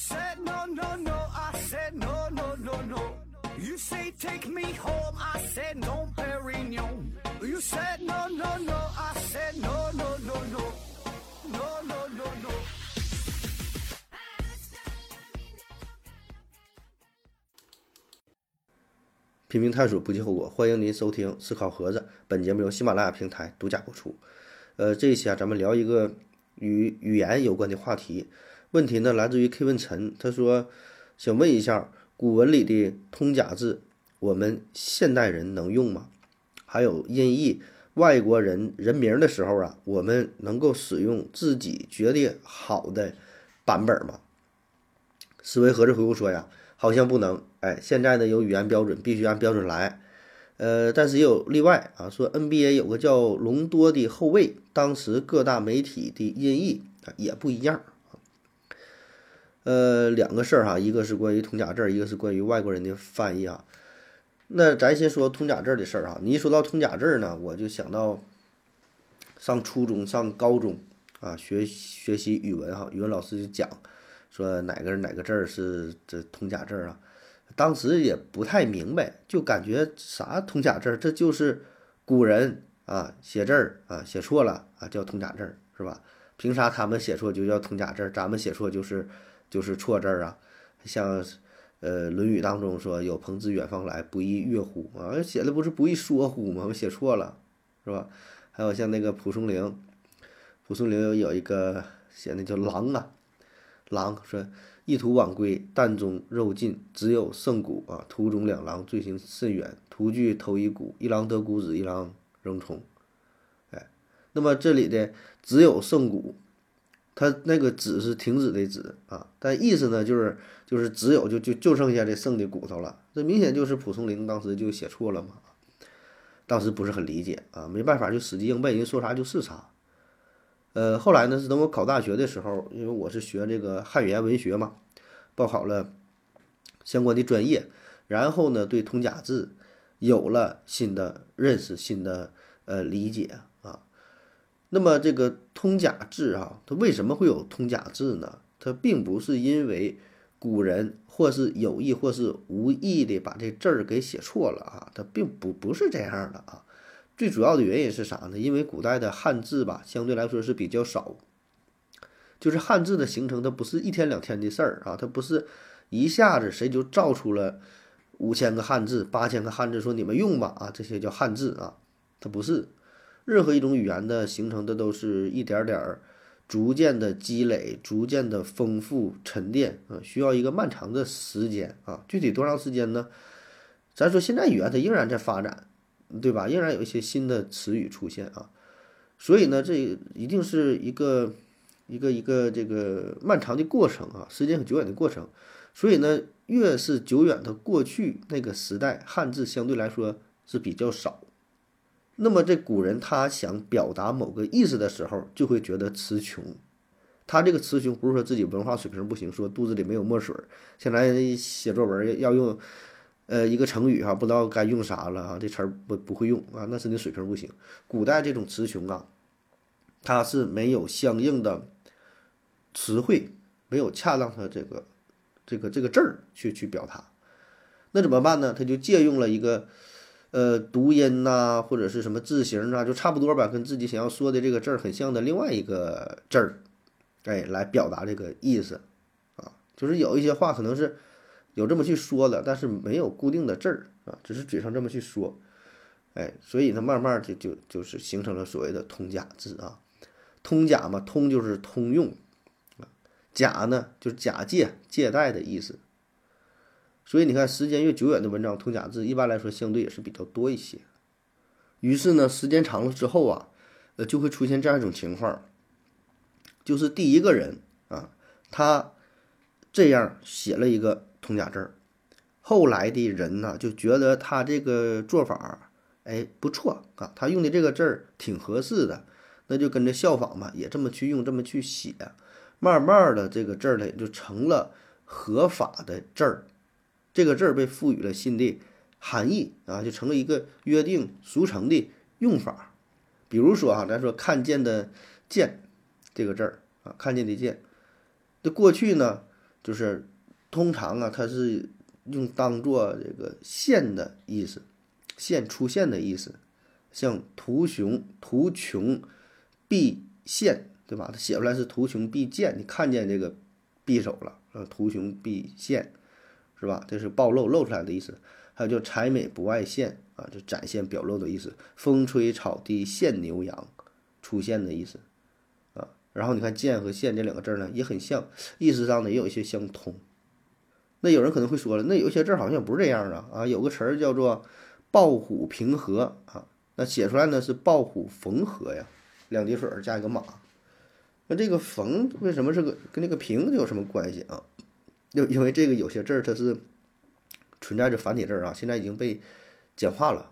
said no, no, no, I said no, no, no, no. You say take me home, I said no, Perignon. You said no, no, no, I said no, no, no, no. No, no, no, no. 拼命探索，不计后果。欢迎您收听《思考盒子》，本节目由喜马拉雅平台独家播出。呃，这一期啊，咱们聊一个与语言有关的话题。问题呢，来自于 K 问陈，他说想问一下，古文里的通假字，我们现代人能用吗？还有音译外国人人名的时候啊，我们能够使用自己觉得好的版本吗？思维盒子回复说呀，好像不能。哎，现在呢有语言标准，必须按标准来。呃，但是也有例外啊，说 NBA 有个叫隆多的后卫，当时各大媒体的音译也不一样。呃，两个事儿哈，一个是关于通假字，一个是关于外国人的翻译啊。那咱先说通假字的事儿哈。你一说到通假字呢，我就想到上初中、上高中啊，学学习语文哈，语文老师就讲说哪个哪个字儿是这通假字儿啊。当时也不太明白，就感觉啥通假字儿，这就是古人啊写字儿啊写错了啊叫通假字儿是吧？凭啥他们写错就叫通假字儿，咱们写错就是就是错字儿啊？像呃《论语》当中说有朋自远方来，不亦乐乎啊？写的不是不亦说乎吗？我写错了是吧？还有像那个蒲松龄，蒲松龄有一个写的叫狼啊，狼说。一途晚归，担中肉尽，只有剩骨啊！途中两狼，罪行甚远。途具偷一骨，一狼得骨子，一狼仍从。哎，那么这里的只有剩骨，它那个“止”是停止的“止”啊，但意思呢，就是就是只有就就就剩下这剩的骨头了。这明显就是蒲松龄当时就写错了嘛。当时不是很理解啊，没办法，就死记硬背，人说啥就是啥。呃，后来呢是等我考大学的时候，因为我是学这个汉语言文学嘛，报考了相关的专业，然后呢对通假字有了新的认识、新的呃理解。那么这个通假字啊，它为什么会有通假字呢？它并不是因为古人或是有意或是无意的把这字儿给写错了啊，它并不不是这样的啊。最主要的原因是啥呢？因为古代的汉字吧，相对来说是比较少。就是汉字的形成，它不是一天两天的事儿啊，它不是一下子谁就造出了五千个汉字、八千个汉字，说你们用吧啊，这些叫汉字啊，它不是。任何一种语言的形成，的都是一点点儿逐渐的积累、逐渐的丰富沉淀啊，需要一个漫长的时间啊。具体多长时间呢？咱说现在语言它仍然在发展。对吧？仍然有一些新的词语出现啊，所以呢，这一定是一个一个一个这个漫长的过程啊，时间很久远的过程。所以呢，越是久远的过去那个时代，汉字相对来说是比较少。那么这古人他想表达某个意思的时候，就会觉得词穷。他这个词穷不是说自己文化水平不行，说肚子里没有墨水，现在写作文要用。呃，一个成语哈，不知道该用啥了啊，这词儿不不会用啊，那是你水平不行。古代这种词穷啊，它是没有相应的词汇，没有恰当的这个这个这个字儿去去表达，那怎么办呢？他就借用了一个呃读音呐，或者是什么字形啊，就差不多吧，跟自己想要说的这个字儿很像的另外一个字儿，哎，来表达这个意思啊，就是有一些话可能是。有这么去说的，但是没有固定的字儿啊，只是嘴上这么去说，哎，所以呢，慢慢就就就是形成了所谓的通假字啊。通假嘛，通就是通用，假呢就是假借、借贷的意思。所以你看，时间越久远的文章，通假字一般来说相对也是比较多一些。于是呢，时间长了之后啊，呃，就会出现这样一种情况，就是第一个人啊，他这样写了一个。通假字儿，后来的人呢就觉得他这个做法，哎不错啊，他用的这个字儿挺合适的，那就跟着效仿嘛，也这么去用，这么去写，慢慢的这个字儿呢就成了合法的字儿，这个字儿被赋予了新的含义啊，就成了一个约定俗成的用法。比如说啊，咱说看见的见这个字儿啊，看见的见，这过去呢？就是通常啊，它是用当做这个现的意思，现出现的意思，像图穷图穷匕现，对吧？它写出来是图穷匕见，你看见这个匕首了，呃，图穷匕现，是吧？这是暴露露出来的意思。还有就才美不外现啊，就展现表露的意思。风吹草低见牛羊，出现的意思啊。然后你看“见”和“现”这两个字呢，也很像，意思上呢也有一些相通。那有人可能会说了，那有些字好像不是这样啊啊，有个词儿叫做“抱虎平和”啊，那写出来呢是“抱虎逢合”呀，两滴水加一个马。那这个“逢”为什么是个跟那个“平”有什么关系啊？因因为这个有些字儿它是存在着繁体字啊，现在已经被简化了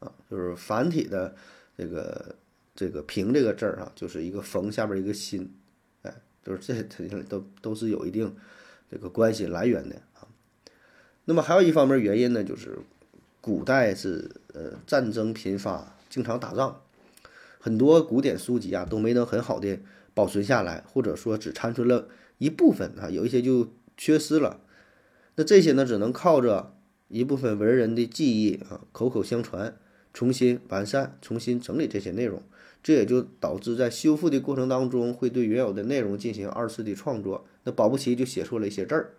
啊，就是繁体的这个。这个平这个字儿啊，就是一个逢下边一个心，哎，就是这肯定都都是有一定这个关系来源的啊。那么还有一方面原因呢，就是古代是呃战争频发，经常打仗，很多古典书籍啊都没能很好的保存下来，或者说只残存了一部分啊，有一些就缺失了。那这些呢，只能靠着一部分文人的记忆啊，口口相传，重新完善、重新整理这些内容。这也就导致在修复的过程当中，会对原有的内容进行二次的创作，那保不齐就写错了一些字儿，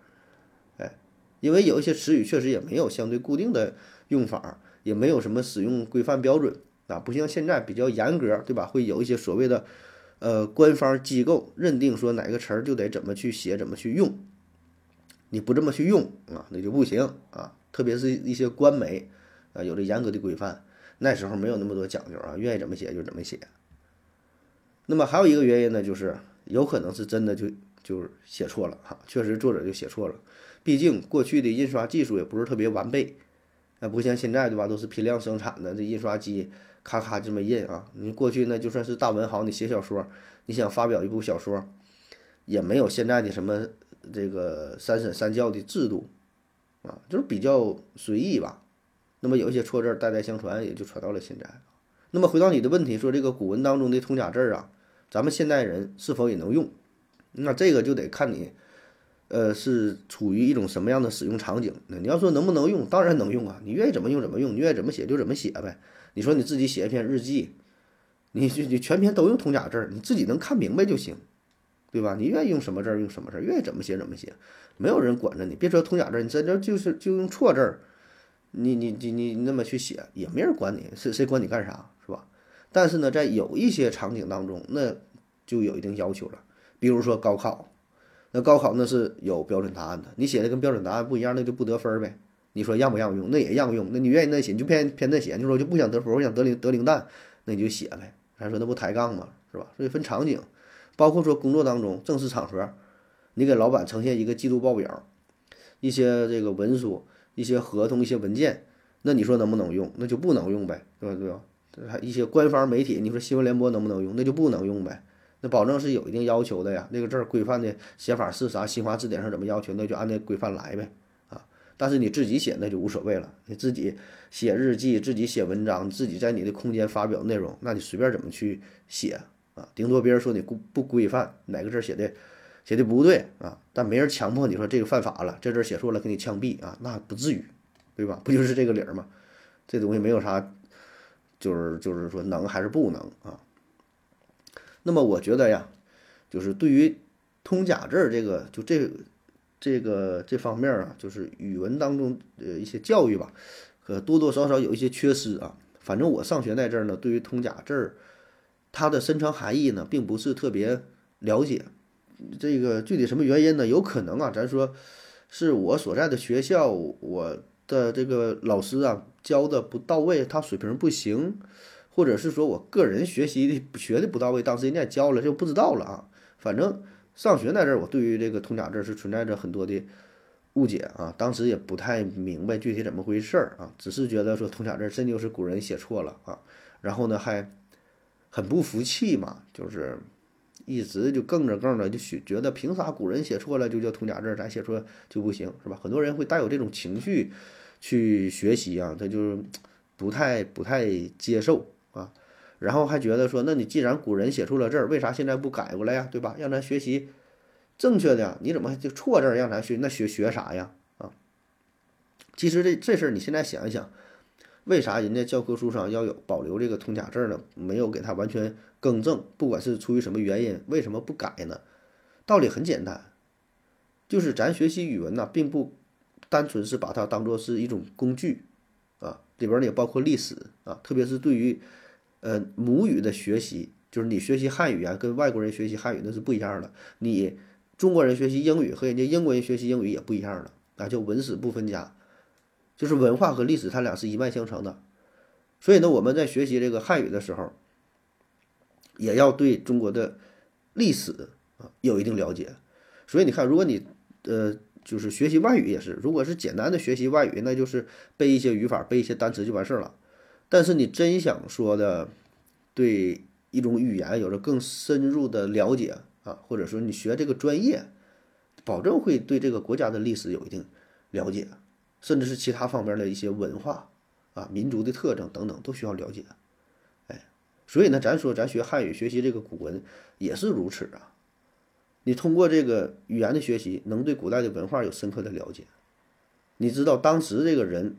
哎，因为有一些词语确实也没有相对固定的用法，也没有什么使用规范标准啊，不像现在比较严格，对吧？会有一些所谓的呃官方机构认定说哪个词儿就得怎么去写，怎么去用，你不这么去用啊，那就不行啊，特别是一些官媒啊，有着严格的规范。那时候没有那么多讲究啊，愿意怎么写就怎么写。那么还有一个原因呢，就是有可能是真的就就是写错了哈，确实作者就写错了。毕竟过去的印刷技术也不是特别完备，那不像现在对吧，都是批量生产的，这印刷机咔咔这么印啊。你过去呢，就算是大文豪，你写小说，你想发表一部小说，也没有现在的什么这个三审三校的制度啊，就是比较随意吧。那么有一些错字代代相传，也就传到了现在。那么回到你的问题，说这个古文当中的通假字啊，咱们现代人是否也能用？那这个就得看你，呃，是处于一种什么样的使用场景。那你要说能不能用，当然能用啊，你愿意怎么用怎么用，你愿意怎么写就怎么写呗。你说你自己写一篇日记，你你全篇都用通假字，你自己能看明白就行，对吧？你愿意用什么字儿用什么字儿，愿意怎么写怎么写，没有人管着你。别说通假字儿，你在这就是就用错字儿。你你你你那么去写也没人管你，谁谁管你干啥是吧？但是呢，在有一些场景当中，那就有一定要求了。比如说高考，那高考那是有标准答案的，你写的跟标准答案不一样，那就不得分呗。你说让不让用？那也让用。那你愿意那写，你就偏偏那写。你说就不想得分，我想得零得零蛋，那你就写呗。还说那不抬杠吗？是吧？所以分场景，包括说工作当中正式场合，你给老板呈现一个季度报表，一些这个文书。一些合同、一些文件，那你说能不能用？那就不能用呗，对吧？对吧？还一些官方媒体，你说新闻联播能不能用？那就不能用呗。那保证是有一定要求的呀。那个字儿规范的写法是啥？新华字典上怎么要求？那就按那规范来呗。啊，但是你自己写那就无所谓了。你自己写日记、自己写文章、自己在你的空间发表内容，那你随便怎么去写啊？顶多别人说你不不规范，哪个字写的？写的不对啊，但没人强迫你说这个犯法了，这字写错了给你枪毙啊，那不至于，对吧？不就是这个理儿吗？这东西没有啥，就是就是说能还是不能啊？那么我觉得呀，就是对于通假字这个，就这这个这方面啊，就是语文当中呃一些教育吧，呃多多少少有一些缺失啊。反正我上学那阵儿呢，对于通假字儿，它的深层含义呢，并不是特别了解。这个具体什么原因呢？有可能啊，咱说是我所在的学校，我的这个老师啊教的不到位，他水平不行，或者是说我个人学习的学的不到位，当时人家教了就不知道了啊。反正上学那阵儿，我对于这个通假字是存在着很多的误解啊，当时也不太明白具体怎么回事儿啊，只是觉得说通假字真就是古人写错了啊，然后呢还很不服气嘛，就是。一直就更着更的，就觉觉得凭啥古人写错了就叫通假字，咱写错就不行，是吧？很多人会带有这种情绪去学习啊，他就不太不太接受啊，然后还觉得说，那你既然古人写错了字，为啥现在不改过来呀？对吧？让咱学习正确的呀，你怎么就错字让咱学？那学学啥呀？啊，其实这这事儿你现在想一想，为啥人家教科书上要有保留这个通假字呢？没有给它完全更正，不管是出于什么原因，为什么不改呢？道理很简单，就是咱学习语文呢，并不单纯是把它当做是一种工具啊，里边呢也包括历史啊，特别是对于呃母语的学习，就是你学习汉语啊，跟外国人学习汉语那是不一样的，你。中国人学习英语和人家英国人学习英语也不一样了，啊，叫文史不分家，就是文化和历史它俩是一脉相承的。所以呢，我们在学习这个汉语的时候，也要对中国的历史啊有一定了解。所以你看，如果你呃就是学习外语也是，如果是简单的学习外语，那就是背一些语法、背一些单词就完事儿了。但是你真想说的对一种语言有着更深入的了解。啊，或者说你学这个专业，保证会对这个国家的历史有一定了解，甚至是其他方面的一些文化啊、民族的特征等等都需要了解。哎，所以呢，咱说咱学汉语学习这个古文也是如此啊。你通过这个语言的学习，能对古代的文化有深刻的了解。你知道当时这个人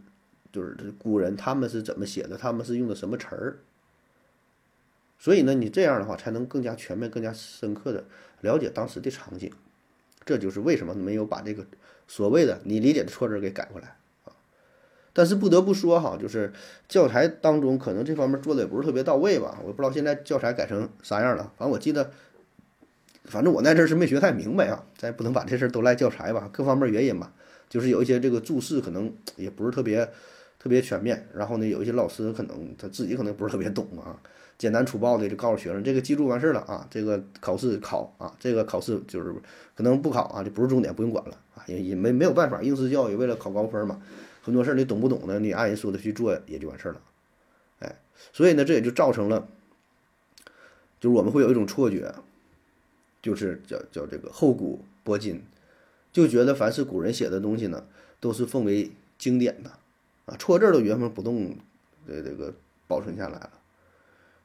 就是古人他们是怎么写的，他们是用的什么词儿。所以呢，你这样的话才能更加全面、更加深刻的了解当时的场景。这就是为什么没有把这个所谓的你理解的错字给改过来啊。但是不得不说哈，就是教材当中可能这方面做的也不是特别到位吧。我不知道现在教材改成啥样了。反正我记得，反正我那阵是没学太明白啊。咱也不能把这事都赖教材吧，各方面原因吧，就是有一些这个注释可能也不是特别特别全面。然后呢，有一些老师可能他自己可能不是特别懂啊。简单粗暴的就告诉学生，这个记住完事儿了啊，这个考试考啊，这个考试就是可能不考啊，就不是重点，不用管了啊，也也没没有办法，应试教育为了考高分嘛，很多事儿你懂不懂呢？你按人说的去做也就完事儿了，哎，所以呢，这也就造成了，就是我们会有一种错觉，就是叫叫这个厚古薄今，就觉得凡是古人写的东西呢，都是奉为经典的啊，错字都原封不动的这个保存下来了。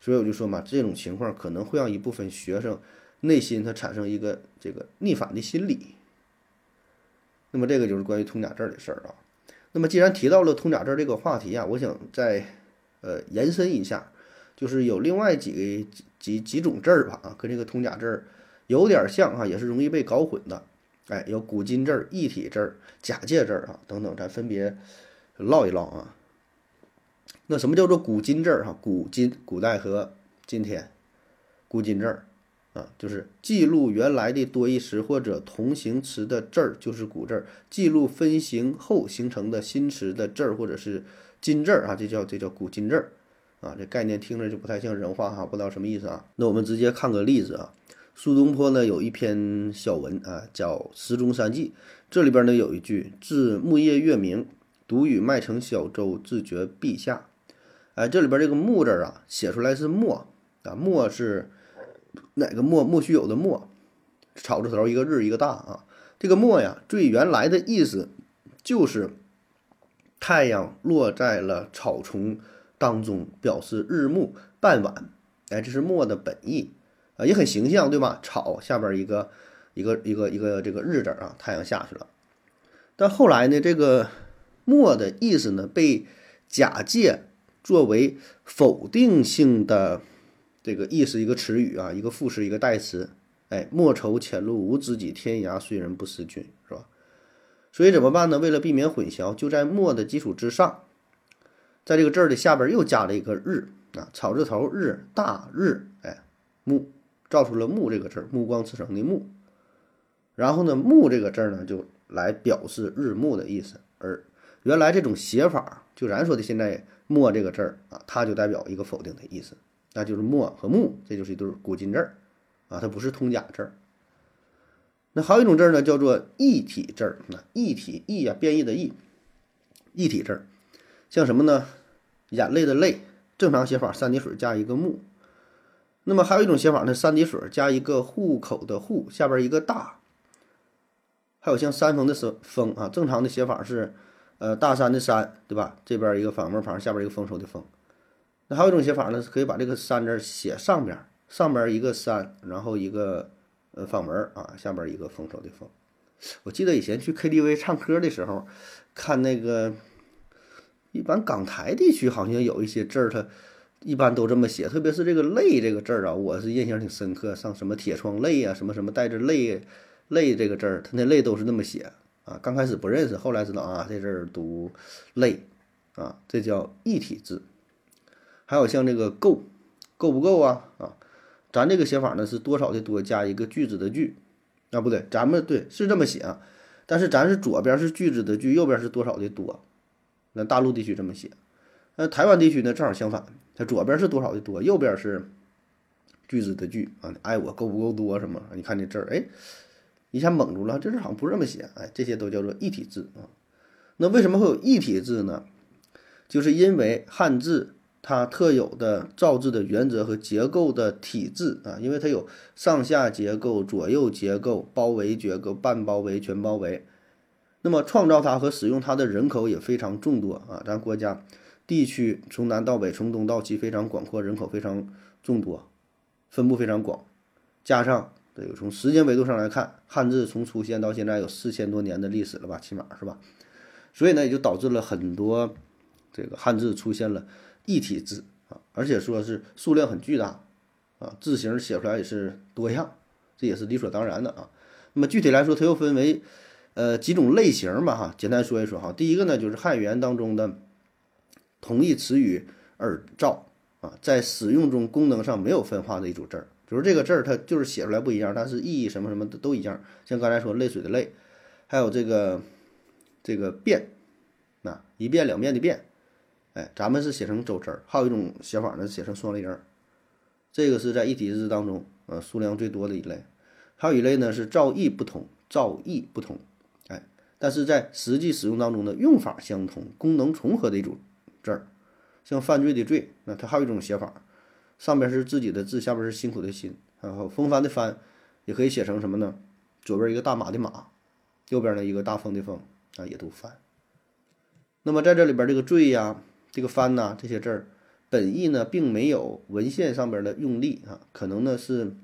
所以我就说嘛，这种情况可能会让一部分学生内心他产生一个这个逆反的心理。那么这个就是关于通假字的事儿啊。那么既然提到了通假字这个话题啊，我想再呃延伸一下，就是有另外几个几几种字儿吧啊，跟这个通假字有点像啊，也是容易被搞混的。哎，有古今字、异体字、假借字啊等等，咱分别唠一唠啊。那什么叫做古今字儿哈？古今古代和今天，古今字儿啊，就是记录原来的多义词或者同形词的字儿，就是古字儿；记录分形后形成的新词的字儿，或者是今字儿啊，这叫这叫古今字儿啊。这概念听着就不太像人话哈，不知道什么意思啊。那我们直接看个例子啊。苏东坡呢有一篇小文啊，叫《石中山记》，这里边呢有一句：“自木叶月明，独与麦城小舟，自觉陛下。”哎，这里边这个“木”字啊，写出来是“墨”啊，“墨”是哪个“墨”？莫须有的“墨”，草字头一个日一个大啊。这个“墨”呀，最原来的意思就是太阳落在了草丛当中，表示日暮傍晚。哎，这是“墨”的本意啊，也很形象，对吧？草下边一个一个一个一个这个日字啊，太阳下去了。但后来呢，这个“墨”的意思呢，被假借。作为否定性的这个意思，一个词语啊，一个副词，一个代词，哎，莫愁前路无知己，天涯虽人不识君，是吧？所以怎么办呢？为了避免混淆，就在莫的基础之上，在这个字儿的下边又加了一个日啊，草字头日，大日，哎，目，造出了目这个字儿，目光赤诚的目。然后呢，目这个字儿呢，就来表示日暮的意思。而原来这种写法，就咱说的现在。墨这个字儿啊，它就代表一个否定的意思，那就是墨和木，这就是一对古今字儿啊，它不是通假字儿。那还有一种字儿呢，叫做异体字儿。那异体异啊，变异的异，异体字儿，像什么呢？眼泪的泪，正常写法三点水加一个木。那么还有一种写法呢，三点水加一个户口的户，下边一个大。还有像山峰的峰啊，正常的写法是。呃，大山的山，对吧？这边一个反木旁，下边一个丰收的丰。那还有一种写法呢，是可以把这个山字写上边，上边一个山，然后一个呃房门啊，下边一个丰收的丰。我记得以前去 KTV 唱歌的时候，看那个一般港台地区好像有一些字儿，它一般都这么写，特别是这个“泪”这个字儿啊，我是印象挺深刻。像什么铁窗泪啊，什么什么带着泪“泪”这个字儿，它那“泪”都是那么写啊。刚开始不认识，后来知道啊，这字儿读“泪”啊，这叫异体字。还有像这个“够”，够不够啊？啊，咱这个写法呢是多少的多加一个句子的句。啊，不对，咱们对是这么写啊，但是咱是左边是句子的句，右边是多少的多。那大陆地区这么写，那台湾地区呢正好相反，它左边是多少的多，右边是句子的句啊。爱我够不够多什么？你看这字儿，哎，一下蒙住了，这字好像不是这么写。哎，这些都叫做异体字啊。那为什么会有异体字呢？就是因为汉字。它特有的造字的原则和结构的体制啊，因为它有上下结构、左右结构、包围结构、半包围、全包围。那么创造它和使用它的人口也非常众多啊，咱国家地区从南到北、从东到西非常广阔，人口非常众多，分布非常广。加上这个从时间维度上来看，汉字从出现到现在有四千多年的历史了吧，起码是吧？所以呢，也就导致了很多这个汉字出现了。异体字啊，而且说是数量很巨大，啊，字形写出来也是多样，这也是理所当然的啊。那么具体来说，它又分为呃几种类型嘛哈。简单说一说哈，第一个呢就是汉语言当中的同义词语耳照啊，在使用中功能上没有分化的一组字儿，比如这个字儿它就是写出来不一样，但是意义什么什么的都一样。像刚才说泪水的泪，还有这个这个变，啊一变两变的变。哎，咱们是写成周字儿，还有一种写法呢，写成双立人儿，这个是在一体字当中，呃，数量最多的一类。还有一类呢是造诣不同，造诣不同，哎，但是在实际使用当中的，用法相同，功能重合的一种字儿，像犯罪的罪，那它还有一种写法，上边是自己的字，下边是辛苦的辛，然后风帆的帆，也可以写成什么呢？左边一个大马的马，右边呢一个大风的风，啊，也都帆。那么在这里边这个坠呀。这个“翻”呐，这些字儿，本意呢并没有文献上边的用力啊，可能呢是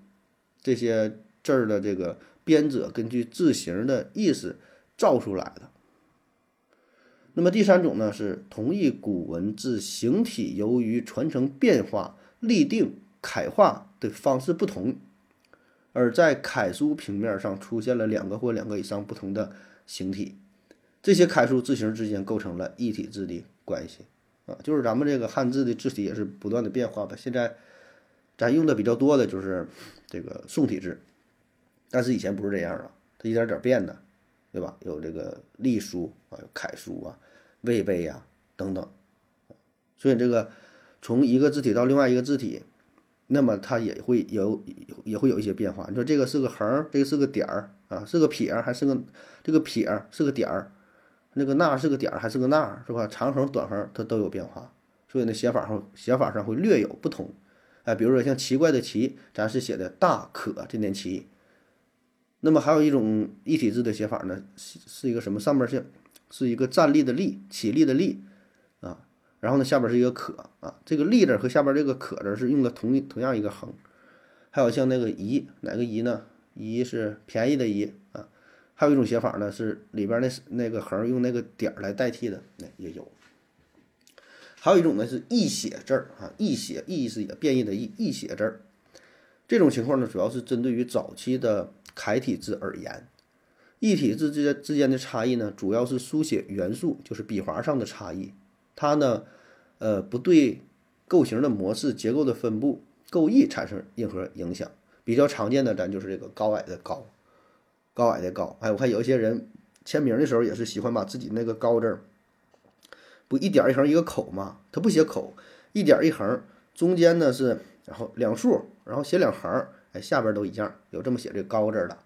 这些字儿的这个编者根据字形的意思造出来的。那么第三种呢是同一古文字形体，由于传承变化、立定、楷画的方式不同，而在楷书平面上出现了两个或两个以上不同的形体，这些楷书字形之间构成了一体字的关系。啊，就是咱们这个汉字的字体也是不断的变化的。现在咱用的比较多的就是这个宋体字，但是以前不是这样啊，它一点点变的，对吧？有这个隶书啊，有楷书啊，魏碑呀等等。所以这个从一个字体到另外一个字体，那么它也会有也会有一些变化。你说这个是个横，这个是个点儿啊，是个撇还是个这个撇是个点儿？那个捺是个点儿还是个捺是吧？长横短横它都有变化，所以呢写法上写法上会略有不同。哎，比如说像奇怪的奇，咱是写的大可这念奇。那么还有一种一体字的写法呢，是是一个什么？上面是是一个站立的立，起立的立，然后呢下边是一个可啊，这个立字和下边这个可字是用的同同样一个横。还有像那个宜，哪个宜呢？宜是便宜的宜啊。还有一种写法呢，是里边那那个横用那个点儿来代替的，那也有。还有一种呢是异写字儿啊，异写意是也变异的异异写字儿。这种情况呢，主要是针对于早期的楷体字而言。异体字之间之间的差异呢，主要是书写元素，就是笔划上的差异。它呢，呃，不对构型的模式、结构的分布、构意产生任何影响。比较常见的，咱就是这个高矮的高。高矮的高，哎，我看有一些人签名的时候也是喜欢把自己那个高字儿，不一点一横一个口嘛，他不写口，一点一横，中间呢是然后两竖，然后写两横，哎，下边都一样，有这么写这高字的，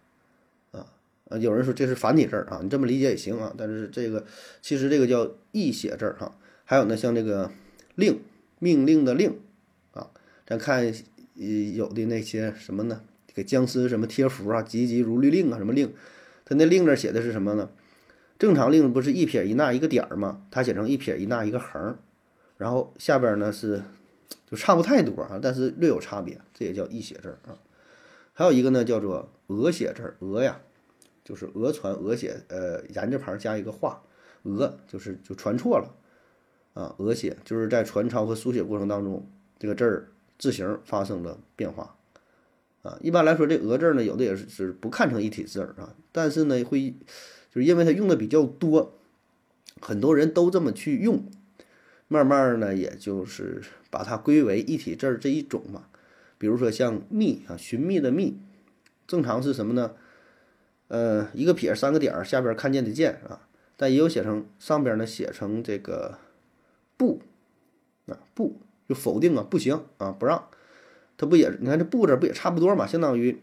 啊，有人说这是繁体字啊，你这么理解也行啊，但是这个其实这个叫异写字哈，还有呢像这个令命令的令啊，咱看有的那些什么呢？给僵尸什么贴符啊，急急如律令啊，什么令？他那令字写的是什么呢？正常令不是一撇一捺一个点儿吗？他写成一撇一捺一个横，然后下边呢是就差不太多啊，但是略有差别，这也叫异写字啊。还有一个呢叫做俄写字儿，俄呀，就是讹传讹写，呃，言字旁加一个画，俄就是就传错了啊，俄写就是在传抄和书写过程当中，这个字儿字形发生了变化。啊，一般来说，这“俄”字呢，有的也是是不看成一体字儿啊，但是呢，会就是因为它用的比较多，很多人都这么去用，慢慢呢，也就是把它归为一体字儿这一种嘛。比如说像“密”啊，寻觅的“觅”，正常是什么呢？呃，一个撇三个点儿，下边看见的“见”啊，但也有写成上边呢写成这个“不”啊，“不”就否定啊，不行啊，不让。它不也？你看这“不”字不也差不多嘛？相当于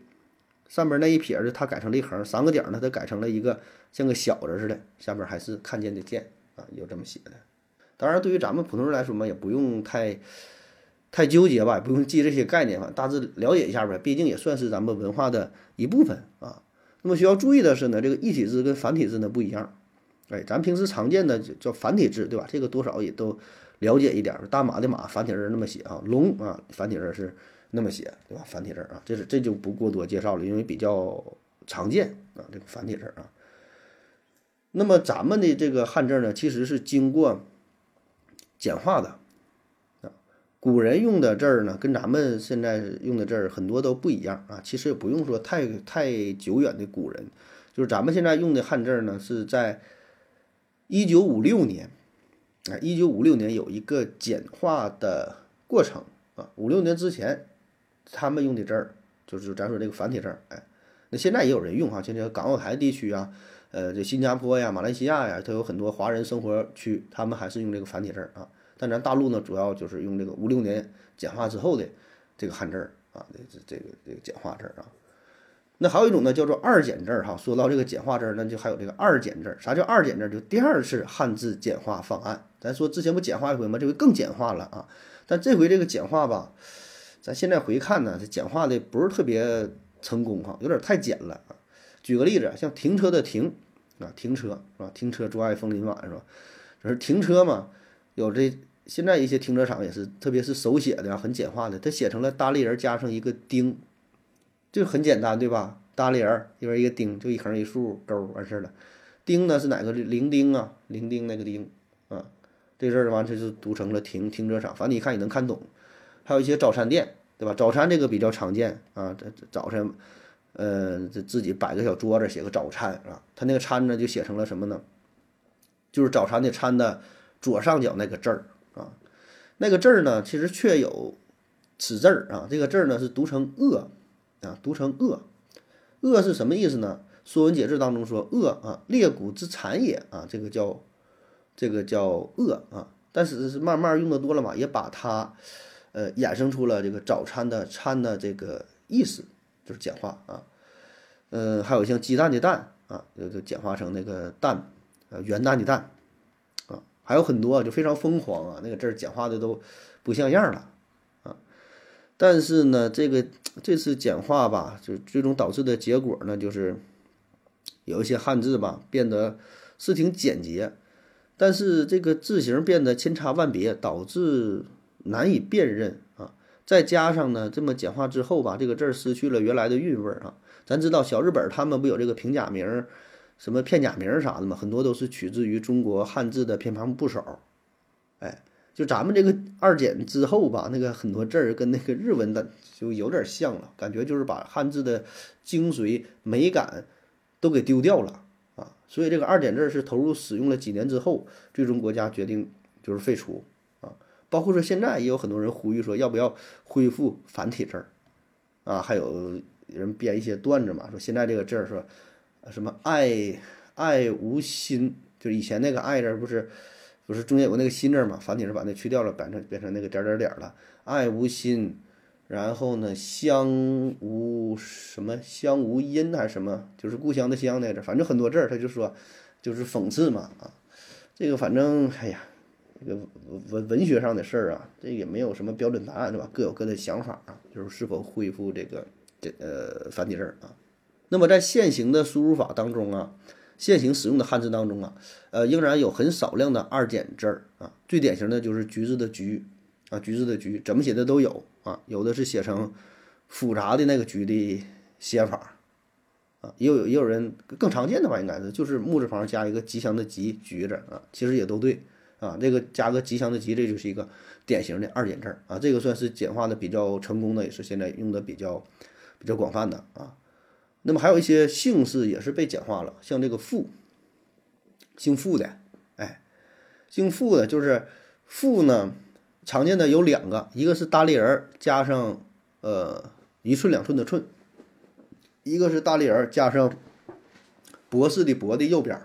上边那一撇儿，它改成了一横；三个点儿呢，它改成了一个像个小字似的，下边还是看见的“见”啊，有这么写的。当然，对于咱们普通人来说嘛，也不用太太纠结吧，也不用记这些概念嘛，大致了解一下呗。毕竟也算是咱们文化的一部分啊。那么需要注意的是呢，这个异体字跟繁体字呢不一样。哎，咱平时常见的叫繁体字，对吧？这个多少也都了解一点。大马的“马”繁体字那么写啊，“龙”啊繁体字是。那么写对吧？繁体字啊，这是这就不过多介绍了，因为比较常见啊，这个繁体字啊。那么咱们的这个汉字呢，其实是经过简化的啊。古人用的字儿呢，跟咱们现在用的字儿很多都不一样啊。其实也不用说太太久远的古人，就是咱们现在用的汉字呢，是在一九五六年啊，一九五六年有一个简化的过程啊，五六年之前。他们用的字儿就是咱说这个繁体字儿，哎，那现在也有人用哈，现在港澳台地区啊，呃，这新加坡呀、马来西亚呀，它有很多华人生活区，他们还是用这个繁体字儿啊。但咱大陆呢，主要就是用这个五六年简化之后的这个汉字儿啊，这这这个这个简化字儿啊。那还有一种呢，叫做二简字儿哈。说到这个简化字儿，那就还有这个二简字儿。啥叫二简字儿？就第二次汉字简化方案。咱说之前不简化一回吗？这回更简化了啊。但这回这个简化吧。咱现在回看呢，这简化的不是特别成功哈，有点太简了啊。举个例子，像停车的停啊，停车是吧？停车坐爱枫林晚是吧？就是停车嘛。有这现在一些停车场也是，特别是手写的啊很简化的，它写成了搭立人加上一个丁，就很简单对吧？搭立人一边一个丁，就一横一竖勾完事儿了。丁呢是哪个零丁啊？零丁那个丁啊，这字儿完它就读成了停停车场，反正你看也能看懂。还有一些早餐店，对吧？早餐这个比较常见啊，这早晨，呃，这自己摆个小桌子，写个早餐啊。他那个餐呢，就写成了什么呢？就是早餐的餐的左上角那个字儿啊。那个字儿呢，其实确有此字儿啊。这个字儿呢是读成恶啊，读成恶。恶是什么意思呢？《说文解字》当中说恶啊，裂谷之残也啊，这个叫这个叫恶啊。但是是慢慢用的多了嘛，也把它。呃，衍生出了这个早餐的餐的这个意思，就是简化啊。嗯，还有像鸡蛋的蛋啊，就就简化成那个蛋，呃，元旦的蛋啊，还有很多就非常疯狂啊，那个字儿简化的都不像样了。但是呢，这个这次简化吧，就最终导致的结果呢，就是有一些汉字吧变得是挺简洁，但是这个字形变得千差万别，导致。难以辨认啊，再加上呢，这么简化之后吧，这个字儿失去了原来的韵味儿啊。咱知道小日本他们不有这个平假名、什么片假名啥的吗？很多都是取自于中国汉字的偏旁部首。哎，就咱们这个二简之后吧，那个很多字儿跟那个日文的就有点像了，感觉就是把汉字的精髓美感都给丢掉了啊。所以这个二简字是投入使用了几年之后，最终国家决定就是废除啊。包括说现在也有很多人呼吁说要不要恢复繁体字儿，啊，还有人编一些段子嘛，说现在这个字儿说什么爱爱无心，就是以前那个爱字不是不是中间有个那个心字嘛，繁体字把那去掉了，变成变成那个点点点了，爱无心，然后呢乡无什么乡无音还是什么，就是故乡的乡那个，反正很多字儿他就说就是讽刺嘛啊，这个反正哎呀。这个文文学上的事儿啊，这也没有什么标准答案，是吧？各有各的想法啊，就是是否恢复这个这呃繁体字儿啊。那么在现行的输入法当中啊，现行使用的汉字当中啊，呃，仍然有很少量的二简字儿啊。最典型的就是橘子的橘啊，橘子的橘怎么写的都有啊，有的是写成复杂的那个橘的写法啊，也有也有人更常见的吧，应该是就是木字旁加一个吉祥的吉，橘子啊，其实也都对啊。这个加个吉祥的吉，这就是一个典型的二简字儿啊，这个算是简化的比较成功的，也是现在用的比较比较广泛的啊。那么还有一些姓氏也是被简化了，像这个傅，姓傅的，哎，姓傅的，就是傅呢，常见的有两个，一个是大立人加上呃一寸两寸的寸，一个是大立人加上博士的博的右边，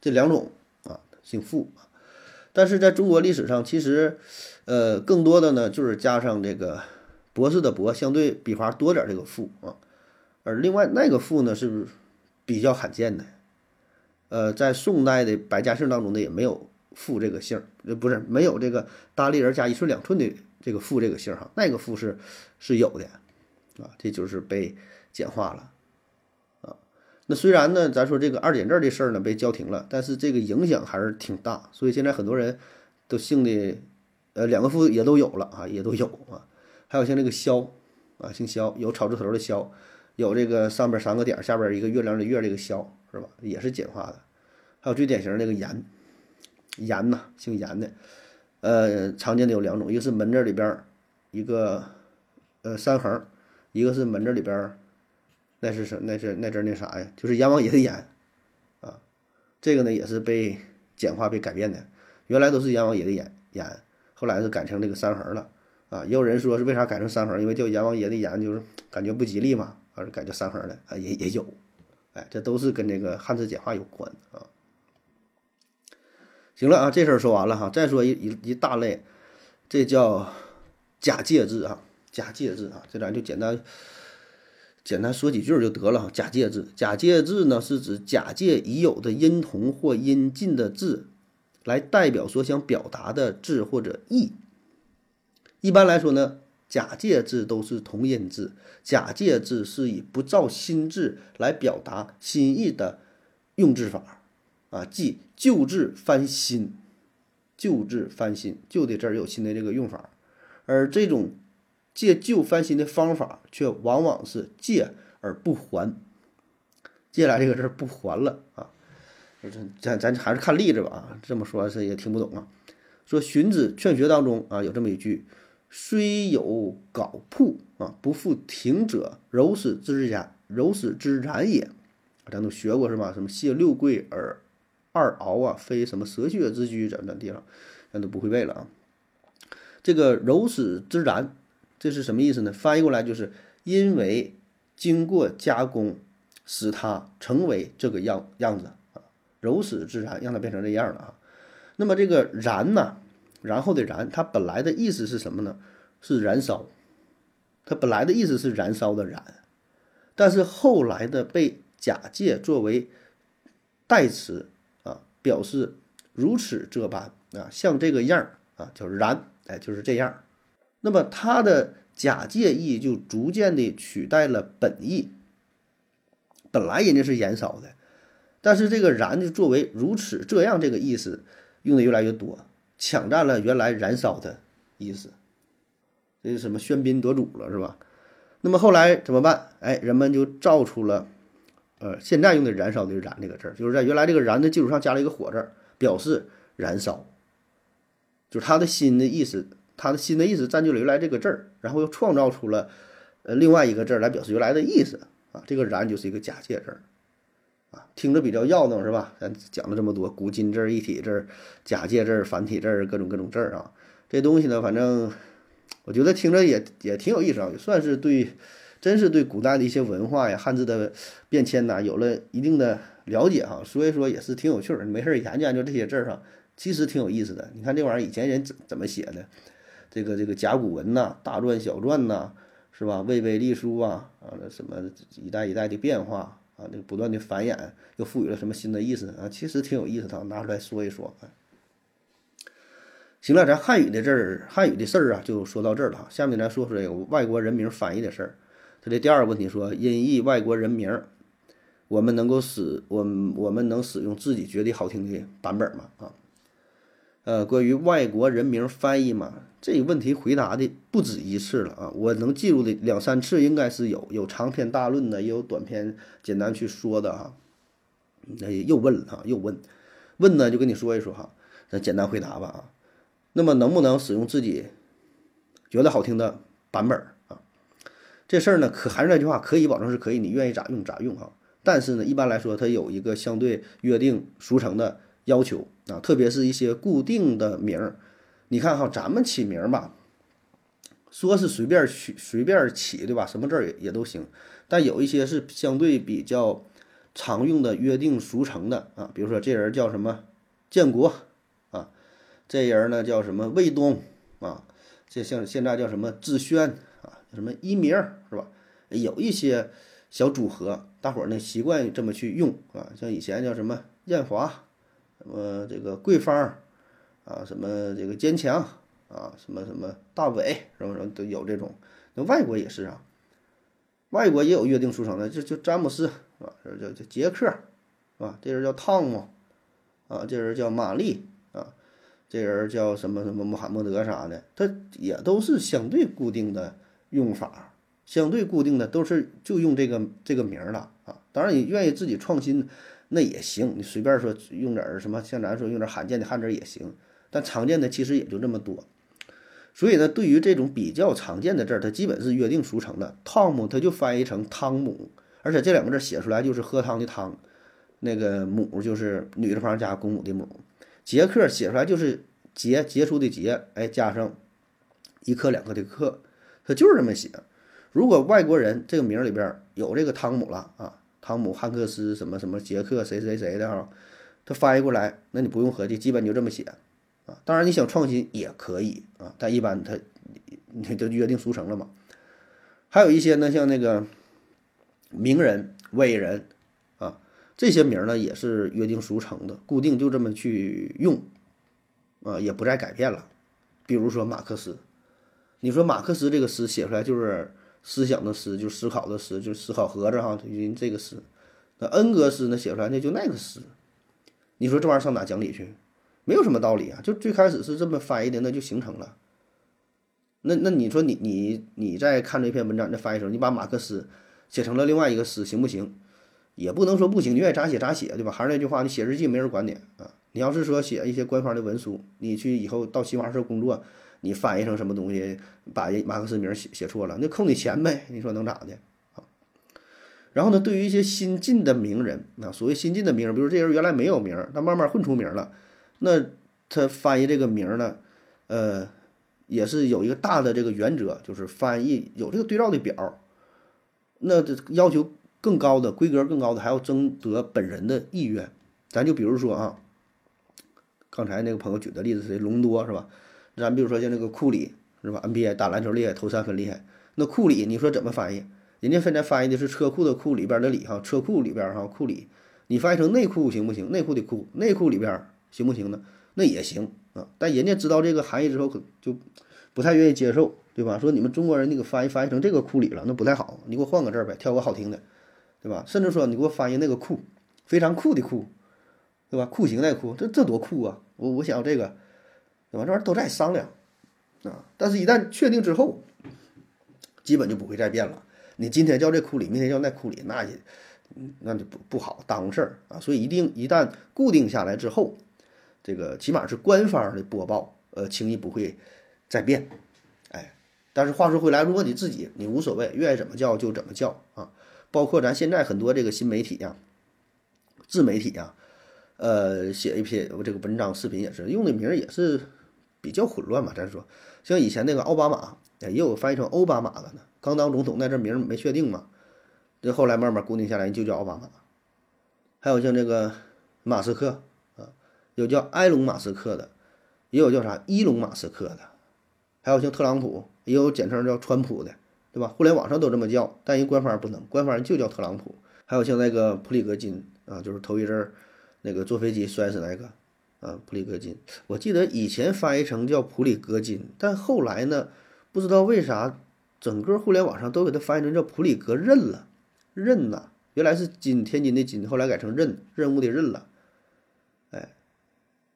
这两种啊，姓傅。但是在中国历史上，其实呃更多的呢就是加上这个博士的博，相对笔画多点这个傅啊。而另外那个傅呢是比较罕见的，呃，在宋代的百家姓当中呢也没有傅这个姓，呃，不是没有这个大立人加一寸两寸的这个傅这个姓哈，那个傅是是有的，啊，这就是被简化了，啊，那虽然呢，咱说这个二简字的事儿呢被叫停了，但是这个影响还是挺大，所以现在很多人都姓的，呃，两个傅也都有了啊，也都有啊，还有像这个萧，啊，姓萧，有草字头的萧。有这个上边三个点，下边一个月亮的月，这个萧是吧？也是简化的。还有最典型的那个严，严呐，姓严的，呃，常见的有两种，一个是门字里边一个呃三横，一个是门字里边那是什那是那字那啥呀？就是阎王爷的阎啊。这个呢也是被简化被改变的，原来都是阎王爷的阎阎，后来是改成这个三横了啊。也有人说是为啥改成三横？因为叫阎王爷的阎就是感觉不吉利嘛。而改叫三横的啊，也也有，哎，这都是跟这个汉字简化有关啊。行了啊，这事儿说完了哈，再说一一一大类，这叫假借字啊，假借字啊，这咱就简单简单说几句就得了。假借字，假借字呢是指假借已有的音同或音近的字，来代表所想表达的字或者意。一般来说呢。假借字都是同音字，假借字是以不造新字来表达心意的用字法，啊，即旧字翻新，旧字翻新，旧的字儿有新的这个用法，而这种借旧翻新的方法却往往是借而不还，借来这个字不还了啊，咱咱还是看例子吧啊，这么说是也听不懂啊，说荀子劝学当中啊有这么一句。虽有槁铺啊，不复庭者，柔使之然，柔使之然也。咱都学过是吧？什么谢六贵而二敖啊，非什么蛇穴之居，怎么怎地方，咱都不会背了啊。这个柔使之然，这是什么意思呢？翻译过来就是因为经过加工，使它成为这个样样子啊。柔使之然，让它变成这样了啊。那么这个然呢？然后的燃，它本来的意思是什么呢？是燃烧，它本来的意思是燃烧的燃，但是后来的被假借作为代词啊，表示如此这般啊，像这个样儿啊，叫燃，哎，就是这样。那么它的假借意就逐渐的取代了本意，本来人家是燃烧的，但是这个燃就作为如此这样这个意思用的越来越多。抢占了原来燃烧的意思，这是什么喧宾夺主了是吧？那么后来怎么办？哎，人们就造出了，呃，现在用的“燃烧”的“燃”这个字儿，就是在原来这个“燃”的基础上加了一个“火”字，表示燃烧，就是它的新的意思，它的新的意思占据了原来这个字儿，然后又创造出了呃另外一个字儿来表示原来的意思啊，这个“燃”就是一个假借字儿。啊，听着比较绕闹是吧？咱讲了这么多古今字儿、一体字儿、假借字儿、繁体字儿，各种各种字儿啊。这东西呢，反正我觉得听着也也挺有意思啊，也算是对，真是对古代的一些文化呀、汉字的变迁呐，有了一定的了解哈。所以说也是挺有趣儿，没事儿研究研究这些字儿哈，其实挺有意思的。你看这玩意儿以前人怎怎么写的？这个这个甲骨文呐、大篆、小篆呐，是吧？魏碑隶书啊啊，那什么一代一代的变化。啊，那个不断的繁衍，又赋予了什么新的意思啊？其实挺有意思的，拿出来说一说。行了，咱汉语的字儿，汉语的事儿啊，就说到这儿了。下面咱说说有外国人名翻译的事儿。他的第二个问题说，音译外国人名，我们能够使我们我们能使用自己觉得好听的版本吗？啊，呃，关于外国人名翻译嘛，这个问题回答的不止一次了啊，我能记住的两三次应该是有，有长篇大论的，也有短篇简单去说的哈。那又问了啊，又问，问呢就跟你说一说哈，那简单回答吧啊。那么能不能使用自己觉得好听的版本啊？这事儿呢，可还是那句话，可以保证是可以，你愿意咋用咋用哈。但是呢，一般来说，它有一个相对约定俗成的要求啊，特别是一些固定的名儿。你看哈，咱们起名儿吧，说是随便取随便起，对吧？什么字儿也也都行。但有一些是相对比较常用的、约定俗成的啊，比如说这人叫什么建国啊，这人呢叫什么卫东啊，这像现在叫什么志轩啊，什么一鸣是吧？有一些。小组合，大伙儿呢习惯这么去用啊，像以前叫什么艳华，什么这个桂芳，啊，什么这个坚强啊，什么什么大伟，什么什么都有这种。那外国也是啊，外国也有约定俗成的，就就詹姆斯啊，这叫叫杰克，啊，这人叫汤姆，啊，这人叫玛丽啊，这人叫什么什么穆罕默德啥的，他也都是相对固定的用法。相对固定的都是就用这个这个名了啊，当然你愿意自己创新那也行，你随便说用点什么，像咱说用点罕见的汉字也行，但常见的其实也就这么多。所以呢，对于这种比较常见的字儿，它基本是约定俗成的。汤姆它就翻译成汤姆，而且这两个字写出来就是喝汤的汤，那个母就是女字旁加公母的母。杰克写出来就是杰杰出的杰，哎，加上一克两克的克，它就是这么写。如果外国人这个名里边有这个汤姆了啊，汤姆汉克斯什么什么杰克谁谁谁的哈，他翻译过来，那你不用合计，基本就这么写啊。当然你想创新也可以啊，但一般他你就约定俗成了嘛。还有一些呢，像那个名人、伟人啊，这些名呢也是约定俗成的，固定就这么去用啊，也不再改变了。比如说马克思，你说马克思这个诗写出来就是。思想的思就思考的思，就思考盒子哈，就这个思。那恩格斯呢写出来那就那个思。你说这玩意儿上哪讲理去？没有什么道理啊！就最开始是这么翻译的，那就形成了。那那你说你你你在看这篇文章，你翻译时候，你把马克思写成了另外一个诗，行不行？也不能说不行，你愿意咋写咋写，对吧？还是那句话，你写日记没人管你啊。你要是说写一些官方的文书，你去以后到新华社工作。你翻译成什么东西，把马克思名写写错了，那扣你钱呗？你说能咋的啊？然后呢，对于一些新进的名人，啊，所谓新进的名人，比如这人原来没有名，他慢慢混出名了，那他翻译这个名呢，呃，也是有一个大的这个原则，就是翻译有这个对照的表，那这要求更高的、规格更高的，还要征得本人的意愿。咱就比如说啊，刚才那个朋友举的例子是隆多，是吧？咱比如说像那个库里是吧？NBA 打篮球厉害，投三分厉害。那库里你说怎么翻译？人家现在翻译的是车库的库里边的里哈，车库里边哈库里，你翻译成内裤行不行？内裤的裤，内裤里边行不行呢？那也行啊。但人家知道这个含义之后，可就不太愿意接受，对吧？说你们中国人那个翻译翻译成这个库里了，那不太好。你给我换个字呗，挑个好听的，对吧？甚至说你给我翻译那个酷，非常酷的酷，对吧？酷刑那酷，这这多酷啊！我我想要这个。对吧？这玩意儿都在商量啊，但是一旦确定之后，基本就不会再变了。你今天叫这库里，明天叫那库里，那也那就不不好耽误事儿啊。所以一定一旦固定下来之后，这个起码是官方的播报，呃，轻易不会再变。哎，但是话说回来，如果你自己你无所谓，愿意怎么叫就怎么叫啊。包括咱现在很多这个新媒体呀、自媒体呀，呃，写一篇这个文章、视频也是用的名儿也是。比较混乱嘛，咱说，像以前那个奥巴马，也有翻译成欧巴马的呢。刚当总统那阵名没确定嘛，这后来慢慢固定下来就叫奥巴马。还有像这个马斯克啊，有叫埃隆马斯克的，也有叫啥伊隆马斯克的，还有像特朗普，也有简称叫川普的，对吧？互联网上都这么叫，但人官方不能，官方就叫特朗普。还有像那个普里格金啊，就是头一阵儿那个坐飞机摔死那个。啊，普里戈金，我记得以前翻译成叫普里戈金，但后来呢，不知道为啥，整个互联网上都给它翻译成叫普里戈任了，任呐，原来是金天津的金，后来改成任任务的任了，哎，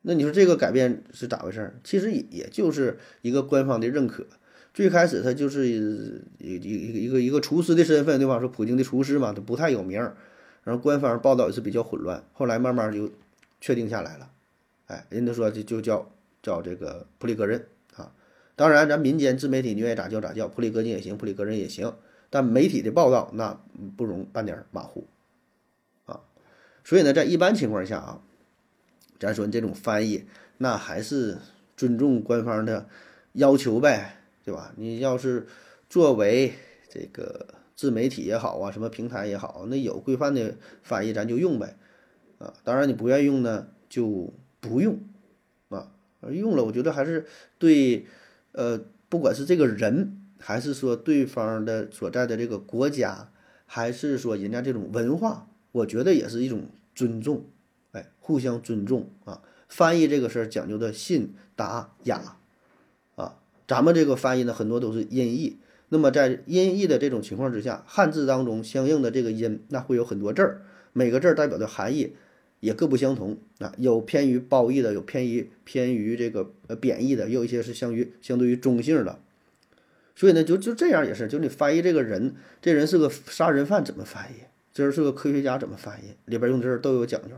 那你说这个改变是咋回事儿？其实也也就是一个官方的认可。最开始他就是一一一个一个一个厨师的身份，对吧？说普京的厨师嘛，他不太有名儿，然后官方报道也是比较混乱。后来慢慢就确定下来了，哎，人家说就就叫叫这个普里戈任啊。当然，咱民间自媒体你愿意咋叫咋叫，普里戈金也行，普里戈任也行。但媒体的报道那不容半点马虎啊。所以呢，在一般情况下啊，咱说这种翻译，那还是尊重官方的要求呗。对吧？你要是作为这个自媒体也好啊，什么平台也好，那有规范的翻译咱就用呗，啊，当然你不愿意用呢就不用，啊，用了我觉得还是对，呃，不管是这个人，还是说对方的所在的这个国家，还是说人家这种文化，我觉得也是一种尊重，哎，互相尊重啊。翻译这个事儿讲究的信达雅。啊咱们这个翻译呢，很多都是音译。那么在音译的这种情况之下，汉字当中相应的这个音，那会有很多字儿，每个字儿代表的含义也各不相同啊。有偏于褒义的，有偏于偏于这个呃贬义的，也有一些是相于相对于中性的。所以呢，就就这样也是，就你翻译这个人，这人是个杀人犯怎么翻译？这人是个科学家怎么翻译？里边用的字都有讲究。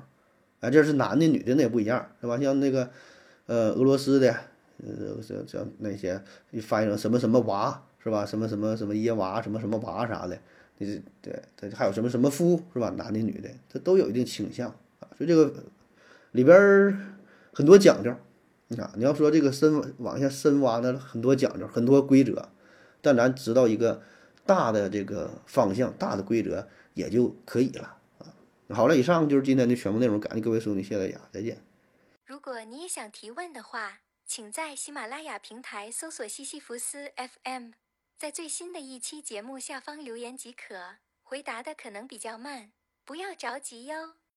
哎，这是男的女的那也不一样，是吧？像那个呃俄罗斯的。呃，像像那些你翻译成什么什么娃是吧？什么什么什么耶娃，什么什么娃啥的，你对对，还有什么什么夫是吧？男的女的，它都有一定倾向啊。所以这个里边很多讲究，你看，你要说这个深往下深挖呢，很多讲究，很多规则，但咱知道一个大的这个方向，大的规则也就可以了啊。好了，以上就是今天的全部内容，感谢各位收听，谢谢大家，再见。如果你也想提问的话。请在喜马拉雅平台搜索西西弗斯 FM，在最新的一期节目下方留言即可。回答的可能比较慢，不要着急哟。